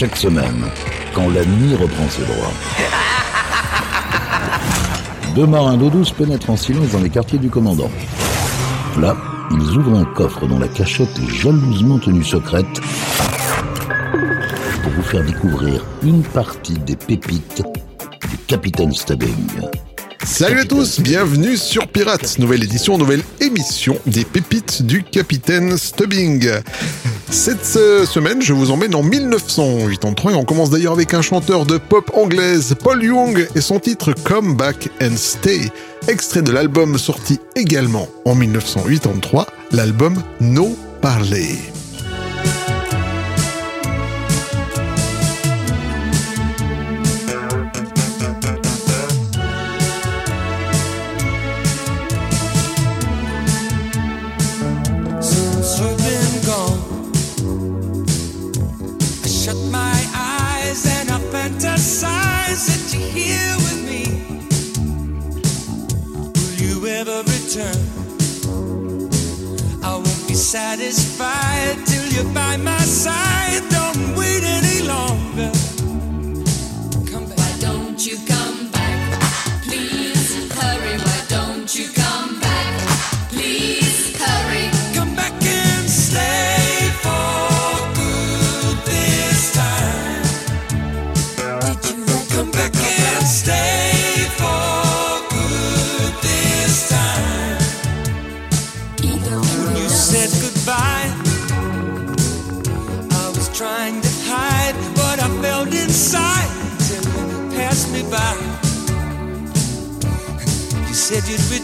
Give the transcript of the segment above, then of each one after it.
chaque semaine, quand la nuit reprend ses droits. Deux marins d'eau douce pénètrent en silence dans les quartiers du commandant. Là, ils ouvrent un coffre dont la cachette est jalousement tenue secrète pour vous faire découvrir une partie des pépites du Capitaine Stubbing. Salut à tous, bienvenue sur Pirates, nouvelle édition, nouvelle émission des pépites du Capitaine Stubbing. Cette euh, semaine, je vous emmène en 1983 et on commence d'ailleurs avec un chanteur de pop anglaise, Paul Young, et son titre Come Back and Stay, extrait de l'album sorti également en 1983, l'album No Parley.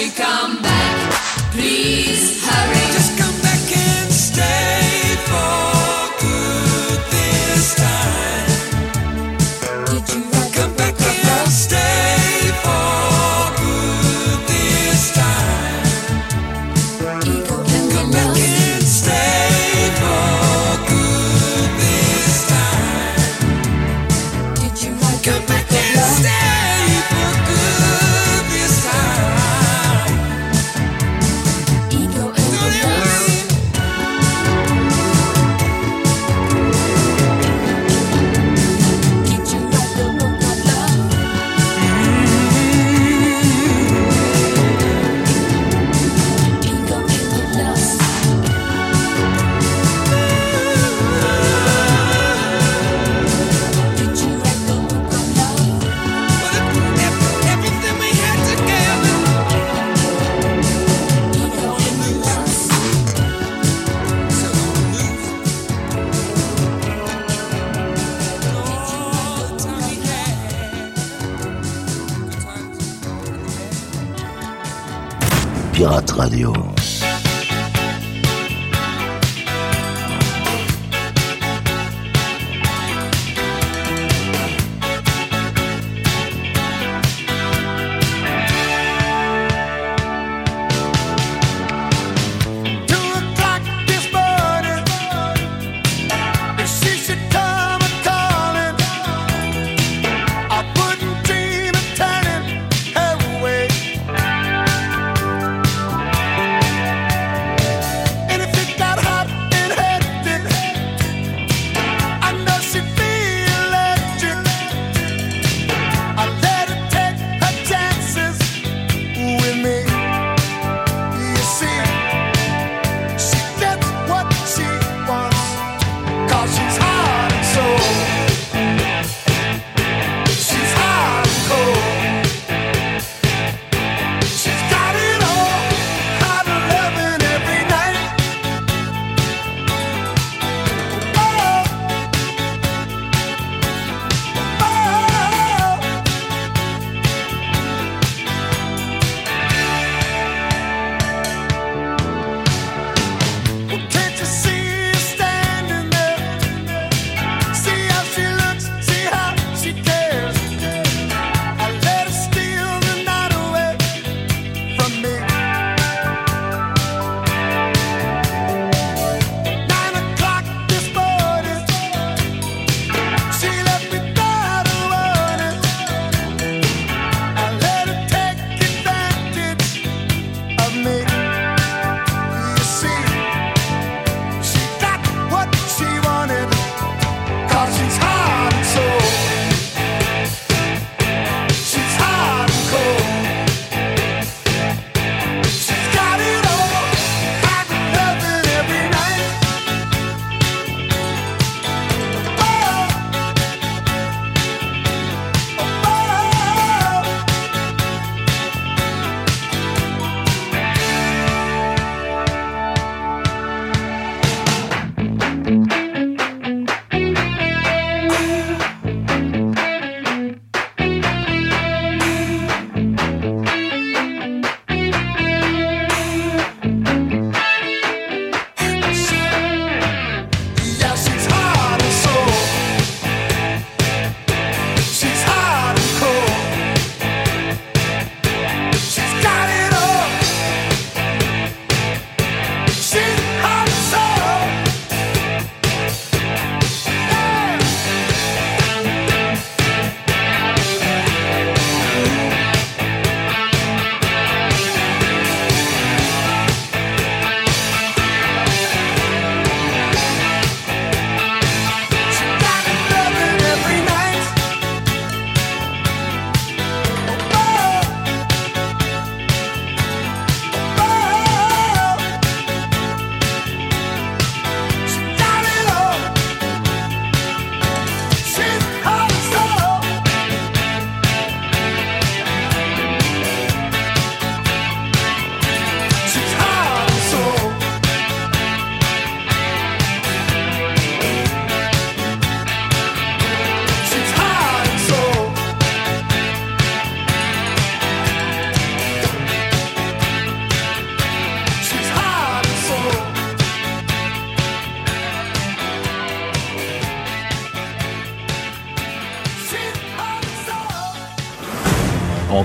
Don't come back? Please hurry.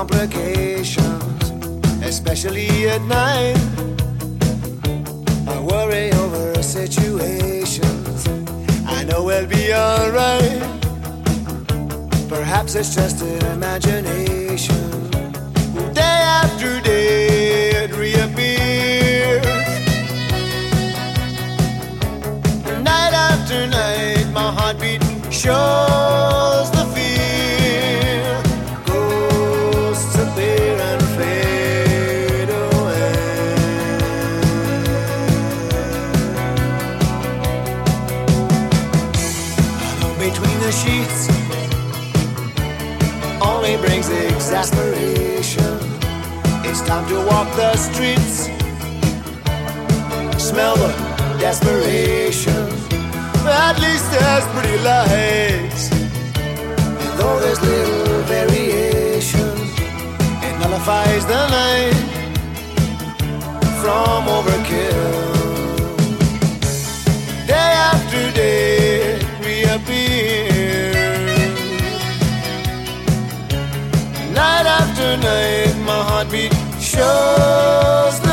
Complications, especially at night. I worry over situations. I know we'll be alright. Perhaps it's just an imagination. Day after day it reappears. Night after night my heartbeat shows the time to walk the streets. Smell the desperation. At least there's pretty lights. And though there's little variation, it nullifies the night from overkill. Day after day, it reappears. Night after night, shows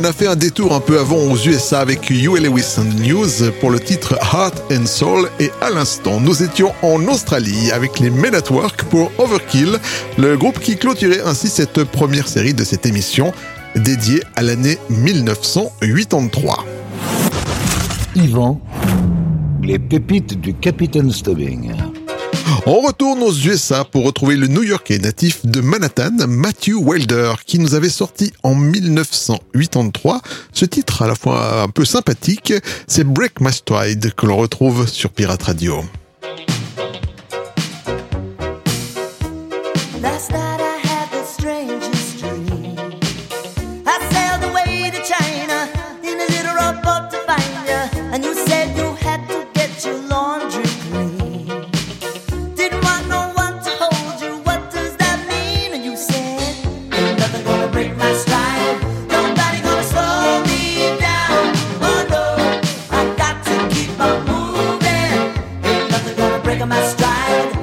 on a fait un détour un peu avant aux USA avec Huey Lewis News pour le titre Heart and Soul et à l'instant nous étions en Australie avec les Men at Work pour Overkill, le groupe qui clôturait ainsi cette première série de cette émission dédiée à l'année 1983. Yvan, les pépites du capitaine Stubbing. On retourne aux USA pour retrouver le New-Yorkais natif de Manhattan, Matthew Wilder, qui nous avait sorti en 1983 ce titre à la fois un peu sympathique, c'est Break My Stride que l'on retrouve sur Pirate Radio. My stride.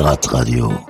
Pirate Radio.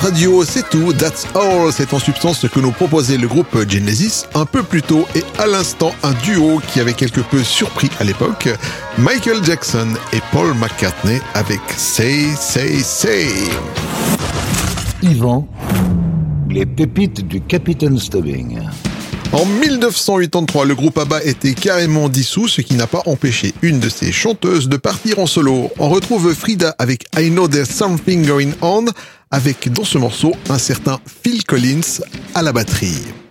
radio, c'est tout, that's all. C'est en substance ce que nous proposait le groupe Genesis un peu plus tôt et à l'instant un duo qui avait quelque peu surpris à l'époque, Michael Jackson et Paul McCartney avec Say, Say, Say. Yvan, les pépites du Capitaine Stubbing. En 1983, le groupe ABBA était carrément dissous, ce qui n'a pas empêché une de ses chanteuses de partir en solo. On retrouve Frida avec I Know There's Something Going On, avec dans ce morceau un certain Phil Collins à la batterie.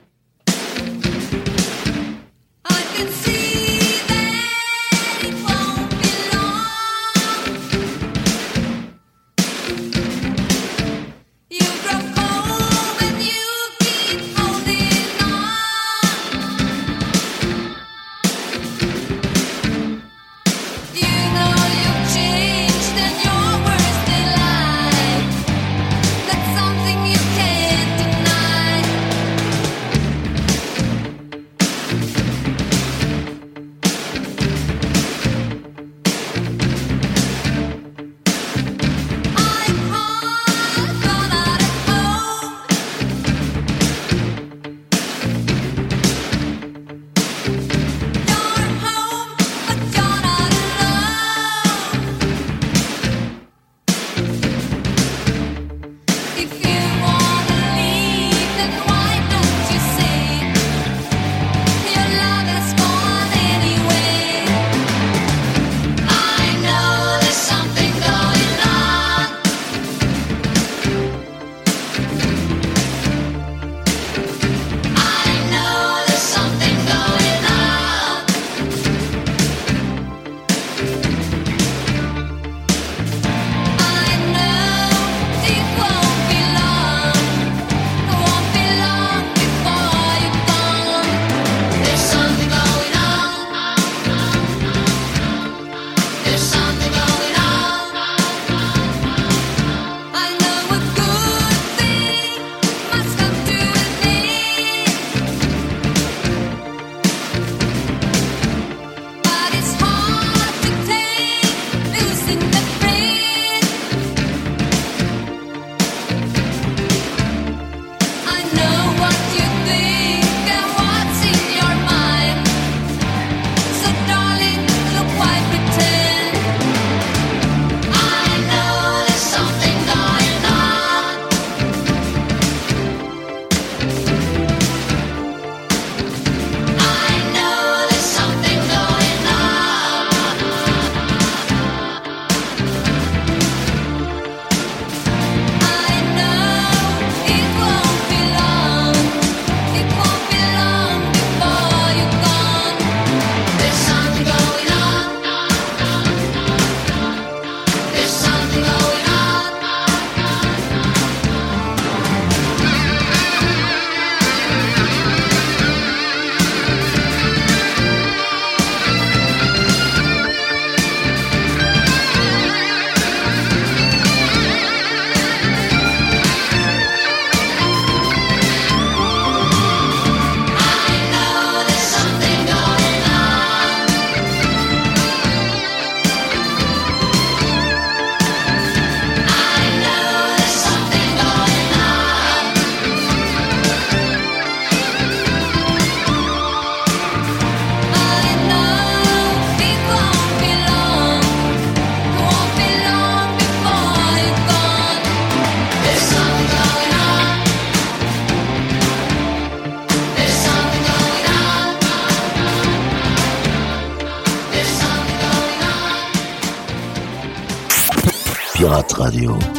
Radio.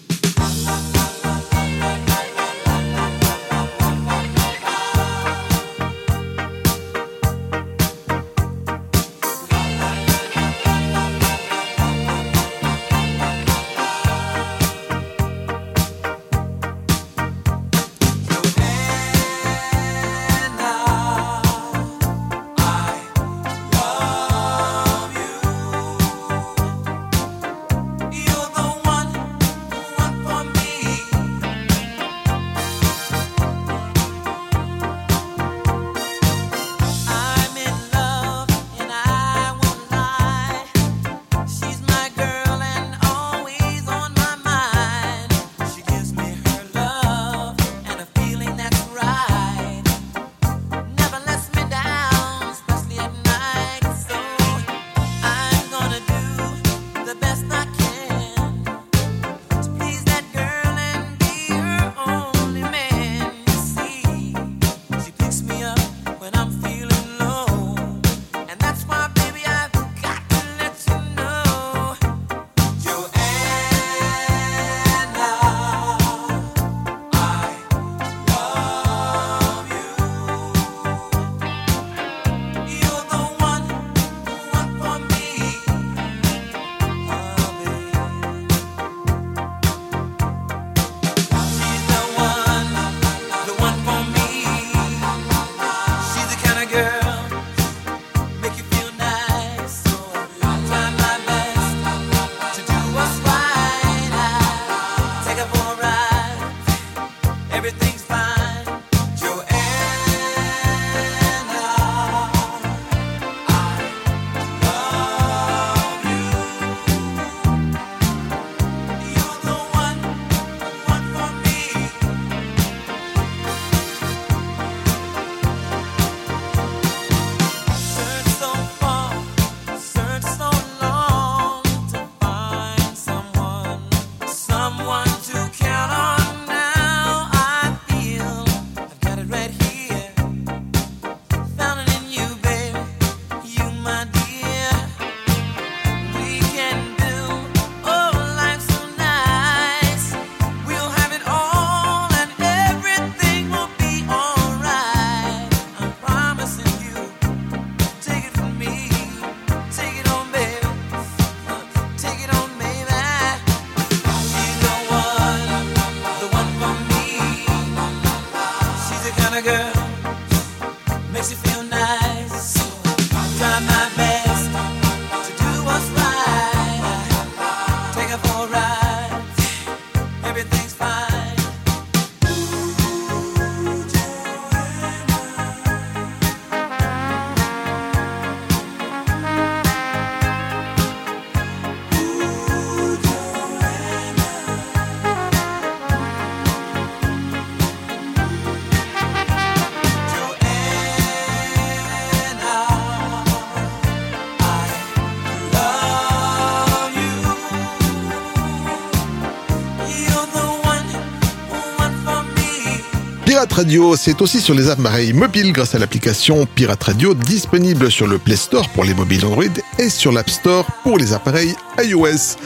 Pirate Radio, c'est aussi sur les appareils mobiles grâce à l'application Pirate Radio disponible sur le Play Store pour les mobiles Android et sur l'App Store pour les appareils iOS.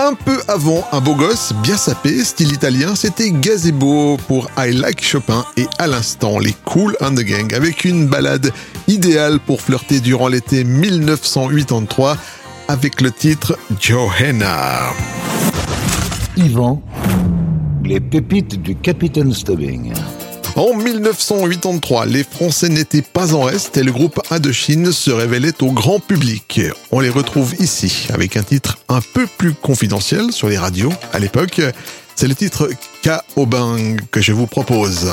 Un peu avant, un beau gosse bien sapé, style italien, c'était Gazebo pour I Like Chopin et à l'instant les Cool and the Gang avec une balade idéale pour flirter durant l'été 1983 avec le titre Johanna. Yvan, les pépites du Capitaine Stubbing. En 1983, les Français n'étaient pas en reste et le groupe Indochine se révélait au grand public. On les retrouve ici avec un titre un peu plus confidentiel sur les radios à l'époque. C'est le titre K. Bang que je vous propose.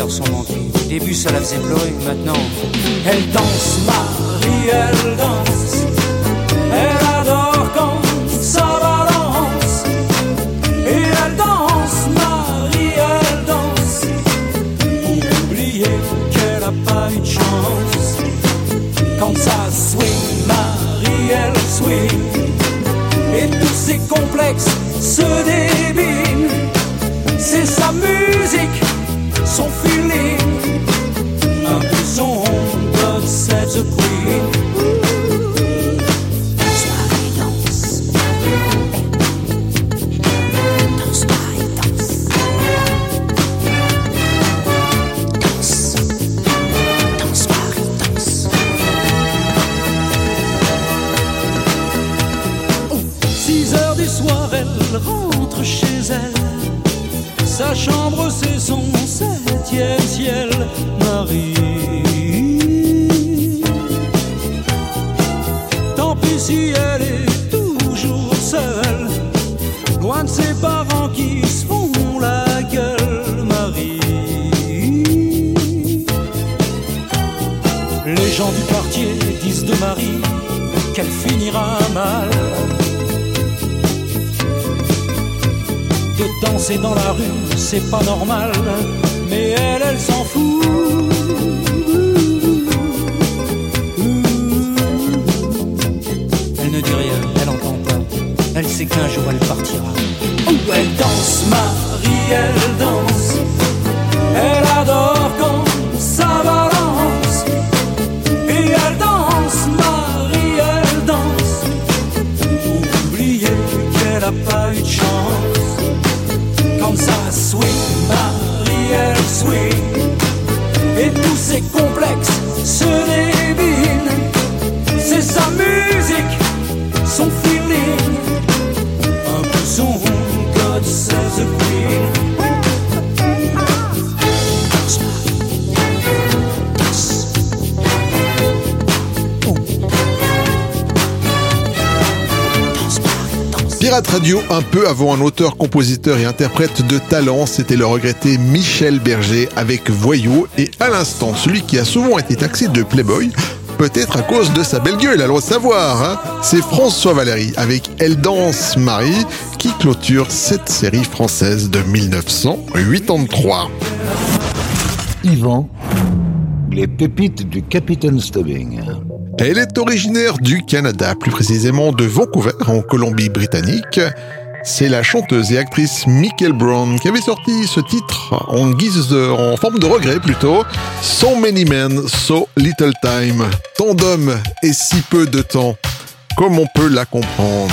Au début, ça la faisait pleurer. Maintenant, elle danse, Marie, elle danse. Elle adore quand ça balance. Et elle danse, Marie, elle danse. Pour oublier qu'elle a pas eu de chance. Quand ça swing, Marie, elle swing. Et tous ses complexes se débinent. Mal. De danser dans la rue, c'est pas normal, mais elle, elle s'en fout. Elle ne dit rien, elle entend pas. Elle sait qu'un jour elle partira. Elle danse, Marie, elle danse. Elle adore a pas eu de chance. Comme ça swing, Radio, un peu avant un auteur, compositeur et interprète de talent, c'était le regretté Michel Berger avec Voyou et à l'instant, celui qui a souvent été taxé de playboy, peut-être à cause de sa belle gueule, allons savoir, hein c'est François Valéry avec Elle danse Marie qui clôture cette série française de 1983. Yvan, les pépites du Capitaine Stubbing. Elle est originaire du Canada, plus précisément de Vancouver, en Colombie-Britannique. C'est la chanteuse et actrice Michael Brown qui avait sorti ce titre en guise de, en forme de regret plutôt. So many men, so little time. Tant d'hommes et si peu de temps. Comme on peut la comprendre.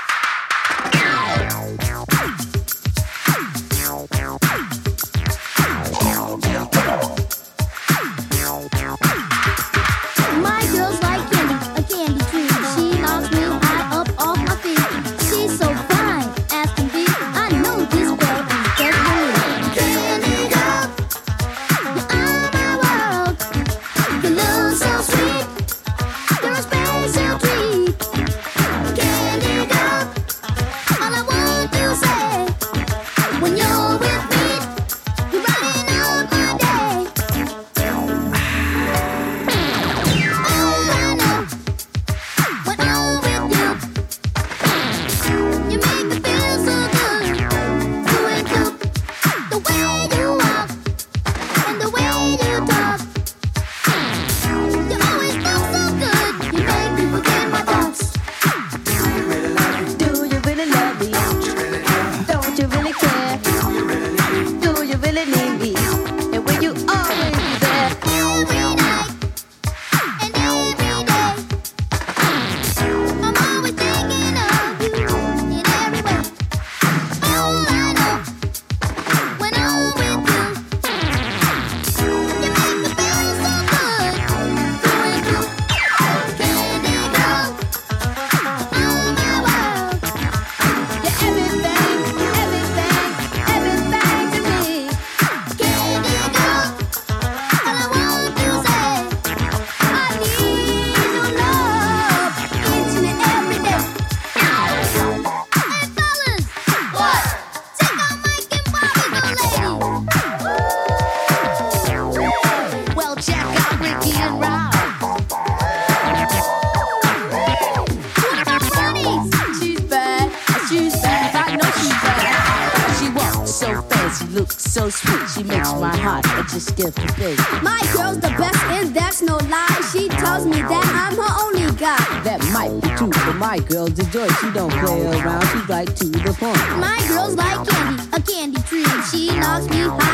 My girl's a joy, she don't play around. She's like to the point. My girl's like candy, a candy tree. She knocks me high.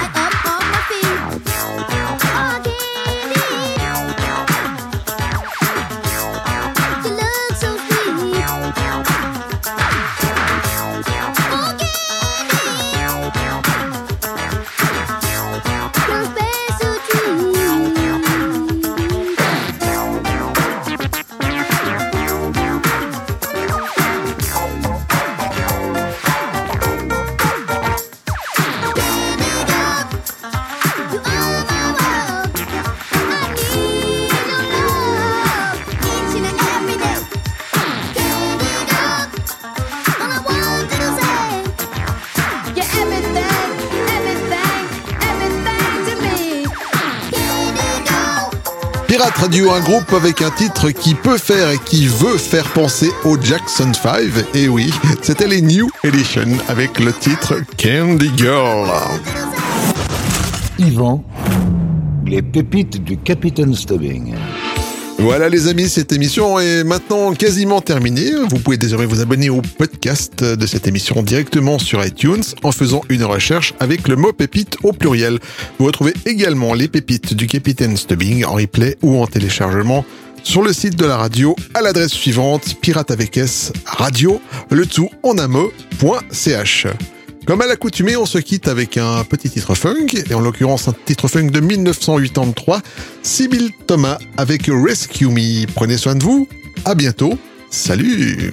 Radio, un groupe avec un titre qui peut faire et qui veut faire penser au Jackson 5. Et oui, c'était les New Edition avec le titre Candy Girl. Yvan, les pépites du Capitaine Stubbing. Voilà les amis, cette émission est maintenant quasiment terminée. Vous pouvez désormais vous abonner au podcast de cette émission directement sur iTunes en faisant une recherche avec le mot pépite au pluriel. Vous retrouvez également les pépites du Capitaine Stubbing en replay ou en téléchargement sur le site de la radio à l'adresse suivante pirate avec S radio le tout en un. Comme à l'accoutumée, on se quitte avec un petit titre funk, et en l'occurrence un titre funk de 1983, Sibyl Thomas avec Rescue Me. Prenez soin de vous, à bientôt, salut